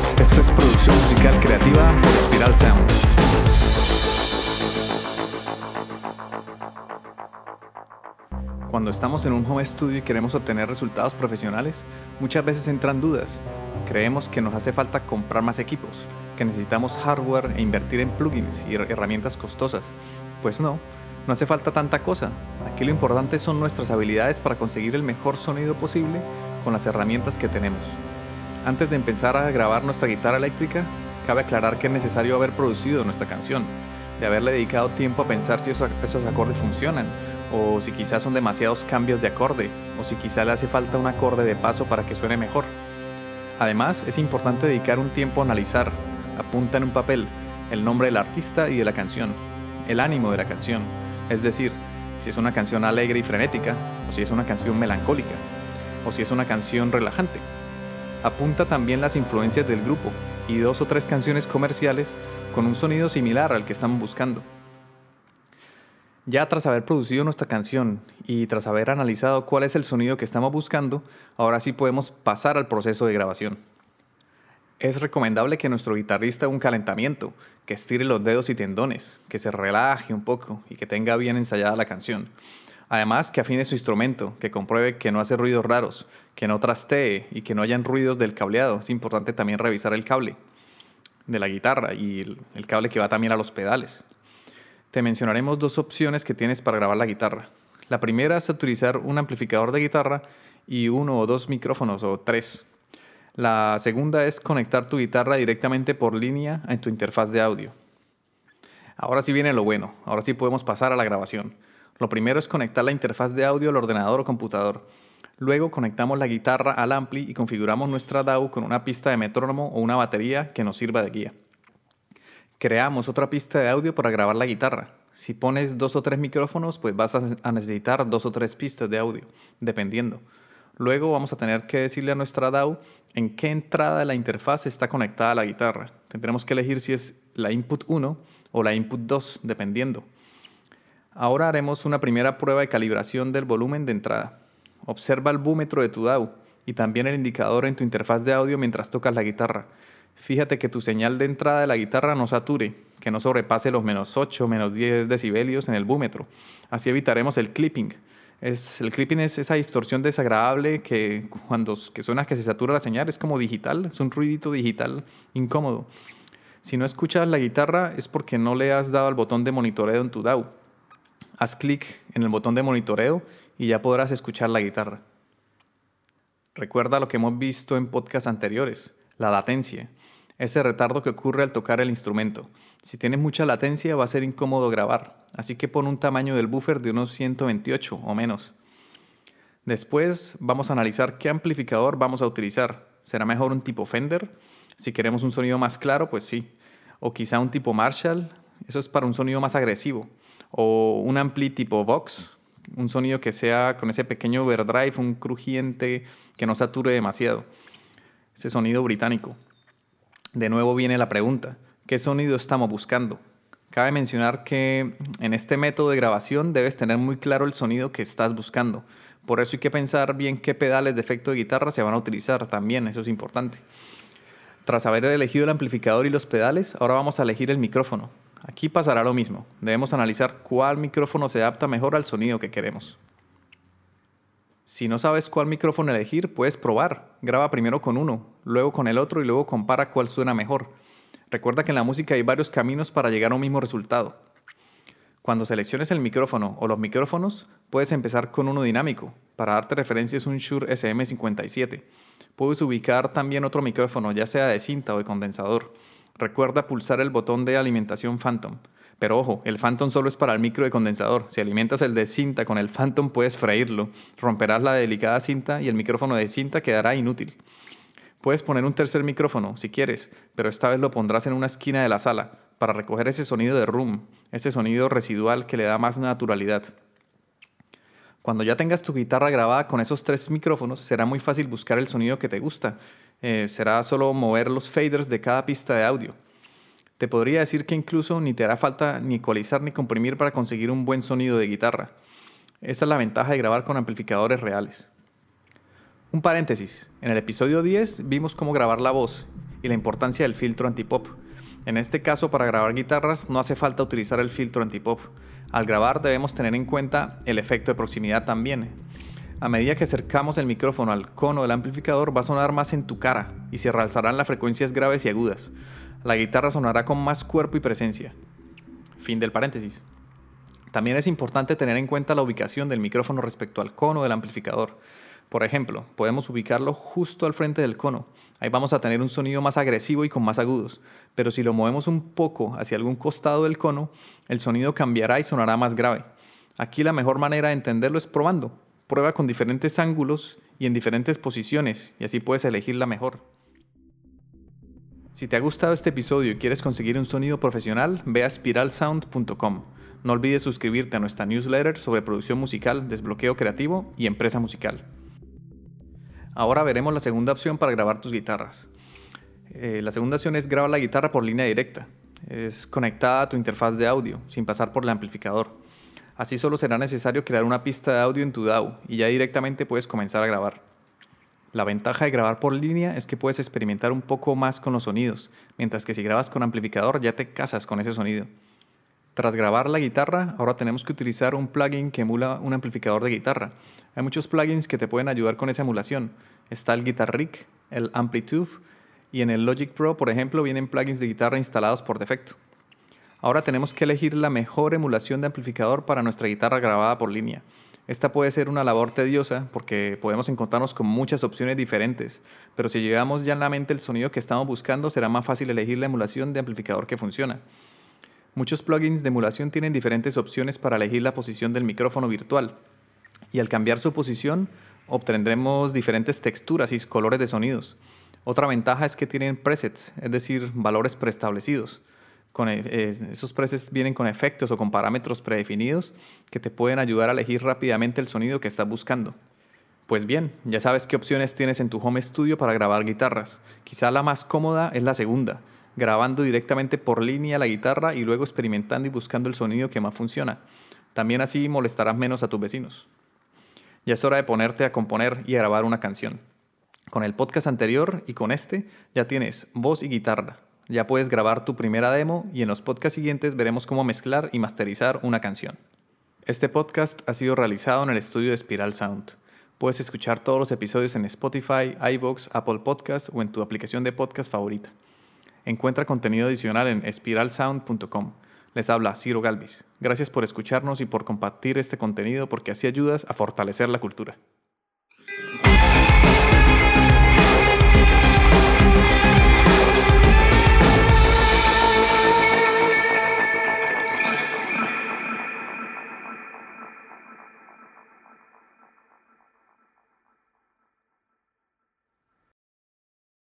Esto es producción musical creativa por Spiral Sound. Cuando estamos en un home studio y queremos obtener resultados profesionales, muchas veces entran dudas. Creemos que nos hace falta comprar más equipos, que necesitamos hardware e invertir en plugins y herramientas costosas. Pues no, no hace falta tanta cosa. Aquí lo importante son nuestras habilidades para conseguir el mejor sonido posible con las herramientas que tenemos. Antes de empezar a grabar nuestra guitarra eléctrica, cabe aclarar que es necesario haber producido nuestra canción, de haberle dedicado tiempo a pensar si esos, acordes funcionan, o si quizás son demasiados cambios de acorde, o si quizás le hace falta un acorde de paso para que suene mejor. Además, es importante dedicar un tiempo a analizar, apunta en un papel, el nombre del artista y de la canción, el ánimo de la canción, es decir, si es una canción alegre y frenética, o si es una canción melancólica, o si es una canción relajante. Apunta también las influencias del grupo y dos o tres canciones comerciales con un sonido similar al que estamos buscando. Ya tras haber producido nuestra canción y tras haber analizado cuál es el sonido que estamos buscando, ahora sí podemos pasar al proceso de grabación. Es recomendable que nuestro guitarrista haga un calentamiento, que estire los dedos y tendones, que se relaje un poco y que tenga bien ensayada la canción. Además, que afine su instrumento, que compruebe que no hace ruidos raros, que no trastee y que no hayan ruidos del cableado. Es importante también revisar el cable de la guitarra y el, cable que va también a los pedales. Te mencionaremos dos opciones que tienes para grabar la guitarra. La primera es utilizar un amplificador de guitarra y uno o dos micrófonos o tres. La segunda es conectar tu guitarra directamente por línea en tu interfaz de audio. Ahora sí viene lo bueno, ahora sí podemos pasar a la grabación. Lo primero es conectar la interfaz de audio al ordenador o computador. Luego conectamos la guitarra al ampli y configuramos nuestra DAW con una pista de metrónomo o una batería que nos sirva de guía. Creamos otra pista de audio para grabar la guitarra. Si pones dos o tres micrófonos, pues vas a necesitar dos o tres pistas de audio, dependiendo. Luego vamos a tener que decirle a nuestra DAW en qué entrada de la interfaz está conectada la guitarra. Tendremos que elegir si es la input 1 o la input 2, dependiendo. Ahora haremos una primera prueba de calibración del volumen de entrada. Observa el búmetro de tu DAW y también el indicador en tu interfaz de audio mientras tocas la guitarra. Fíjate que tu señal de entrada de la guitarra no sature, que no sobrepase los menos 8 o menos 10 decibelios en el búmetro. Así evitaremos el clipping. Es, el clipping es esa distorsión desagradable que cuando que suena que se satura la señal es como digital, es un ruidito digital incómodo. Si no escuchas la guitarra es porque no le has dado al botón de monitoreo en tu DAW haz clic en el botón de monitoreo y ya podrás escuchar la guitarra. Recuerda lo que hemos visto en podcasts anteriores, la latencia, ese retardo que ocurre al tocar el instrumento. Si tienes mucha latencia va a ser incómodo grabar, así que pon un tamaño del buffer de unos 128 o menos. Después vamos a analizar qué amplificador vamos a utilizar. ¿Será mejor un tipo Fender? Si queremos un sonido más claro, pues sí. O quizá un tipo Marshall, eso es para un sonido más agresivo un ampli tipo Vox, un sonido que sea con ese pequeño overdrive, un crujiente que no sature demasiado. Ese sonido británico. De nuevo viene la pregunta, ¿qué sonido estamos buscando? Cabe mencionar que en este método de grabación debes tener muy claro el sonido que estás buscando. Por eso hay que pensar bien qué pedales de efecto de guitarra se van a utilizar también, eso es importante. Tras haber elegido el amplificador y los pedales, ahora vamos a elegir el micrófono. Aquí pasará lo mismo. Debemos analizar cuál micrófono se adapta mejor al sonido que queremos. Si no sabes cuál micrófono elegir, puedes probar. Graba primero con uno, luego con el otro y luego compara cuál suena mejor. Recuerda que en la música hay varios caminos para llegar a un mismo resultado. Cuando selecciones el micrófono o los micrófonos, puedes empezar con uno dinámico. Para darte referencia es un Shure SM57. Puedes ubicar también otro micrófono, ya sea de cinta o de condensador. Recuerda pulsar el botón de alimentación Phantom. Pero ojo, el Phantom solo es para el micro de condensador. Si alimentas el de cinta con el Phantom puedes freírlo. Romperás la delicada cinta y el micrófono de cinta quedará inútil. Puedes poner un tercer micrófono si quieres, pero esta vez lo pondrás en una esquina de la sala para recoger ese sonido de room, ese sonido residual que le da más naturalidad. Cuando ya tengas tu guitarra grabada con esos tres micrófonos, será muy fácil buscar el sonido que te gusta eh, será solo mover los faders de cada pista de audio. Te podría decir que incluso ni te hará falta ni ecualizar ni comprimir para conseguir un buen sonido de guitarra. Esta es la ventaja de grabar con amplificadores reales. Un paréntesis, en el episodio 10 vimos cómo grabar la voz y la importancia del filtro antipop. En este caso, para grabar guitarras no hace falta utilizar el filtro antipop. Al grabar debemos tener en cuenta el efecto de proximidad también. A medida que acercamos el micrófono al cono del amplificador va a sonar más en tu cara y se realzarán las frecuencias graves y agudas. La guitarra sonará con más cuerpo y presencia. Fin del paréntesis. También es importante tener en cuenta la ubicación del micrófono respecto al cono del amplificador. Por ejemplo, podemos ubicarlo justo al frente del cono. Ahí vamos a tener un sonido más agresivo y con más agudos. Pero si lo movemos un poco hacia algún costado del cono, el sonido cambiará y sonará más grave. Aquí la mejor manera de entenderlo es probando. Prueba con diferentes ángulos y en diferentes posiciones y así puedes elegir la mejor. Si te ha gustado este episodio y quieres conseguir un sonido profesional, ve a spiralsound.com. No olvides suscribirte a nuestra newsletter sobre producción musical, desbloqueo creativo y empresa musical. Ahora veremos la segunda opción para grabar tus guitarras. Eh, la segunda opción es grabar la guitarra por línea directa. Es conectada a tu interfaz de audio, sin pasar por el amplificador. Así solo será necesario crear una pista de audio en tu DAW y ya directamente puedes comenzar a grabar. La ventaja de grabar por línea es que puedes experimentar un poco más con los sonidos, mientras que si grabas con amplificador ya te casas con ese sonido. Tras grabar la guitarra, ahora tenemos que utilizar un plugin que emula un amplificador de guitarra. Hay muchos plugins que te pueden ayudar con esa emulación. Está el Guitar Rig, el Amplitude y en el Logic Pro, por ejemplo, vienen plugins de guitarra instalados por defecto. Ahora tenemos que elegir la mejor emulación de amplificador para nuestra guitarra grabada por línea. Esta puede ser una labor tediosa porque podemos encontrarnos con muchas opciones diferentes, pero si llevamos ya en la mente el sonido que estamos buscando, será más fácil elegir la emulación de amplificador que funciona. Muchos plugins de emulación tienen diferentes opciones para elegir la posición del micrófono virtual y al cambiar su posición obtendremos diferentes texturas y colores de sonidos. Otra ventaja es que tienen presets, es decir, valores preestablecidos. Con e, esos presets vienen con efectos o con parámetros predefinidos que te pueden ayudar a elegir rápidamente el sonido que estás buscando. Pues bien, ya sabes qué opciones tienes en tu home studio para grabar guitarras. Quizá la más cómoda es la segunda, grabando directamente por línea la guitarra y luego experimentando y buscando el sonido que más funciona. También así molestarás menos a tus vecinos. Ya es hora de ponerte a componer y a grabar una canción. Con el podcast anterior y con este ya tienes voz y guitarra. Ya puedes grabar tu primera demo y en los podcasts siguientes veremos cómo mezclar y masterizar una canción. Este podcast ha sido realizado en el estudio de Spiral Sound. Puedes escuchar todos los episodios en Spotify, iVoox, Apple Podcasts o en tu aplicación de podcast favorita. Encuentra contenido adicional en spiralsound.com. Les habla Ciro Galvis. Gracias por escucharnos y por compartir este contenido porque así ayudas a fortalecer la cultura.